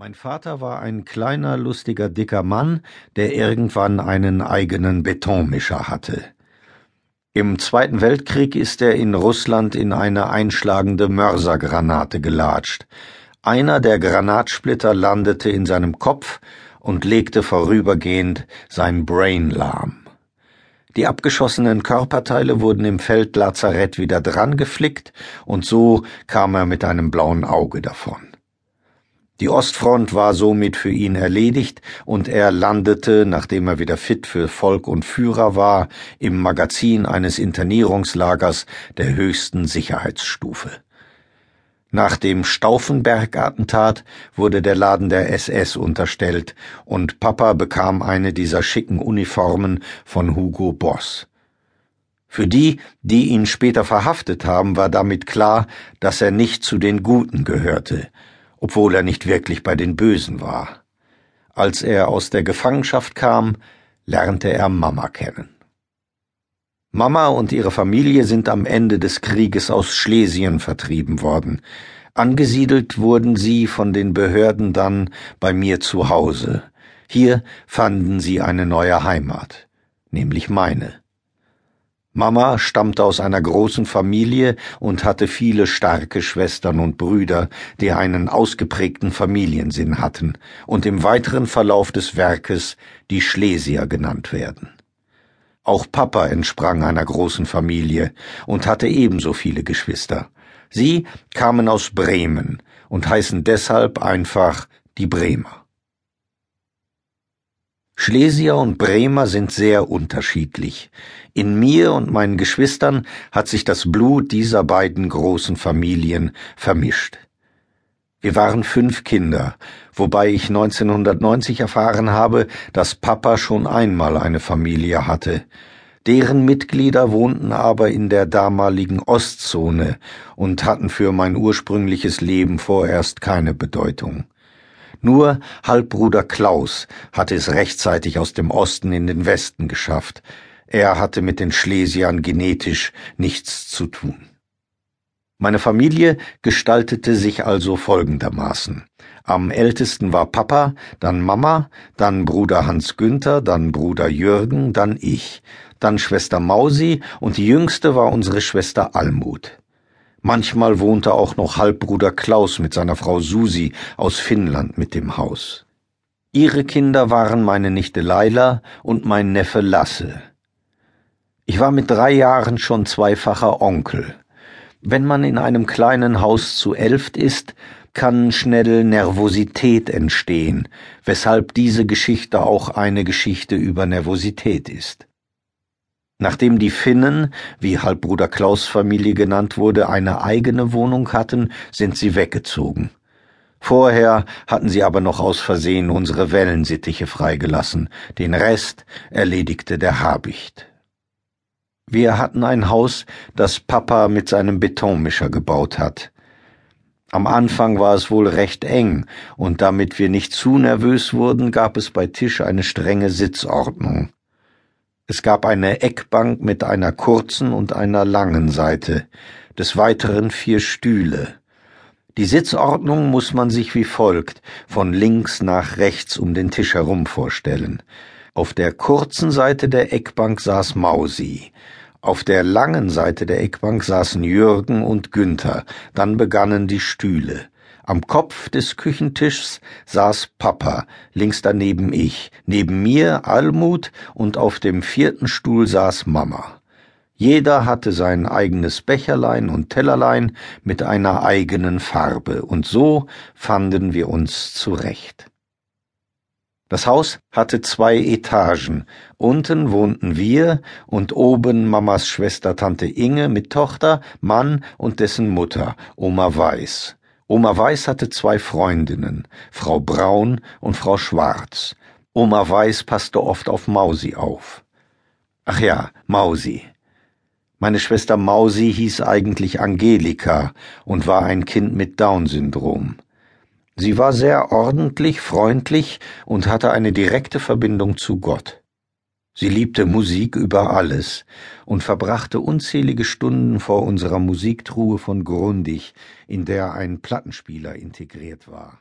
Mein Vater war ein kleiner, lustiger, dicker Mann, der irgendwann einen eigenen Betonmischer hatte. Im Zweiten Weltkrieg ist er in Russland in eine einschlagende Mörsergranate gelatscht. Einer der Granatsplitter landete in seinem Kopf und legte vorübergehend sein Brain lahm. Die abgeschossenen Körperteile wurden im Feldlazarett wieder dran geflickt und so kam er mit einem blauen Auge davon. Die Ostfront war somit für ihn erledigt und er landete, nachdem er wieder fit für Volk und Führer war, im Magazin eines Internierungslagers der höchsten Sicherheitsstufe. Nach dem Stauffenberg-Attentat wurde der Laden der SS unterstellt und Papa bekam eine dieser schicken Uniformen von Hugo Boss. Für die, die ihn später verhaftet haben, war damit klar, dass er nicht zu den Guten gehörte, obwohl er nicht wirklich bei den Bösen war. Als er aus der Gefangenschaft kam, lernte er Mama kennen. Mama und ihre Familie sind am Ende des Krieges aus Schlesien vertrieben worden. Angesiedelt wurden sie von den Behörden dann bei mir zu Hause. Hier fanden sie eine neue Heimat, nämlich meine. Mama stammte aus einer großen Familie und hatte viele starke Schwestern und Brüder, die einen ausgeprägten Familiensinn hatten und im weiteren Verlauf des Werkes die Schlesier genannt werden. Auch Papa entsprang einer großen Familie und hatte ebenso viele Geschwister. Sie kamen aus Bremen und heißen deshalb einfach die Bremer. Schlesier und Bremer sind sehr unterschiedlich. In mir und meinen Geschwistern hat sich das Blut dieser beiden großen Familien vermischt. Wir waren fünf Kinder, wobei ich 1990 erfahren habe, dass Papa schon einmal eine Familie hatte. Deren Mitglieder wohnten aber in der damaligen Ostzone und hatten für mein ursprüngliches Leben vorerst keine Bedeutung. Nur Halbbruder Klaus hatte es rechtzeitig aus dem Osten in den Westen geschafft. Er hatte mit den Schlesiern genetisch nichts zu tun. Meine Familie gestaltete sich also folgendermaßen. Am ältesten war Papa, dann Mama, dann Bruder Hans Günther, dann Bruder Jürgen, dann ich, dann Schwester Mausi und die jüngste war unsere Schwester Almut. Manchmal wohnte auch noch Halbbruder Klaus mit seiner Frau Susi aus Finnland mit dem Haus. Ihre Kinder waren meine Nichte Leila und mein Neffe Lasse. Ich war mit drei Jahren schon zweifacher Onkel. Wenn man in einem kleinen Haus zu elft ist, kann schnell Nervosität entstehen, weshalb diese Geschichte auch eine Geschichte über Nervosität ist. Nachdem die Finnen, wie Halbbruder Klaus Familie genannt wurde, eine eigene Wohnung hatten, sind sie weggezogen. Vorher hatten sie aber noch aus Versehen unsere Wellensittiche freigelassen, den Rest erledigte der Habicht. Wir hatten ein Haus, das Papa mit seinem Betonmischer gebaut hat. Am Anfang war es wohl recht eng, und damit wir nicht zu nervös wurden, gab es bei Tisch eine strenge Sitzordnung. Es gab eine Eckbank mit einer kurzen und einer langen Seite, des Weiteren vier Stühle. Die Sitzordnung muss man sich wie folgt von links nach rechts um den Tisch herum vorstellen. Auf der kurzen Seite der Eckbank saß Mausi, auf der langen Seite der Eckbank saßen Jürgen und Günther, dann begannen die Stühle. Am Kopf des Küchentischs saß Papa, links daneben ich, neben mir Almut und auf dem vierten Stuhl saß Mama. Jeder hatte sein eigenes Becherlein und Tellerlein mit einer eigenen Farbe, und so fanden wir uns zurecht. Das Haus hatte zwei Etagen. Unten wohnten wir und oben Mamas Schwester Tante Inge mit Tochter, Mann und dessen Mutter, Oma Weiß. Oma Weiß hatte zwei Freundinnen, Frau Braun und Frau Schwarz. Oma Weiß passte oft auf Mausi auf. Ach ja, Mausi. Meine Schwester Mausi hieß eigentlich Angelika und war ein Kind mit Down-Syndrom. Sie war sehr ordentlich, freundlich und hatte eine direkte Verbindung zu Gott. Sie liebte Musik über alles und verbrachte unzählige Stunden vor unserer Musiktruhe von Grundig, in der ein Plattenspieler integriert war.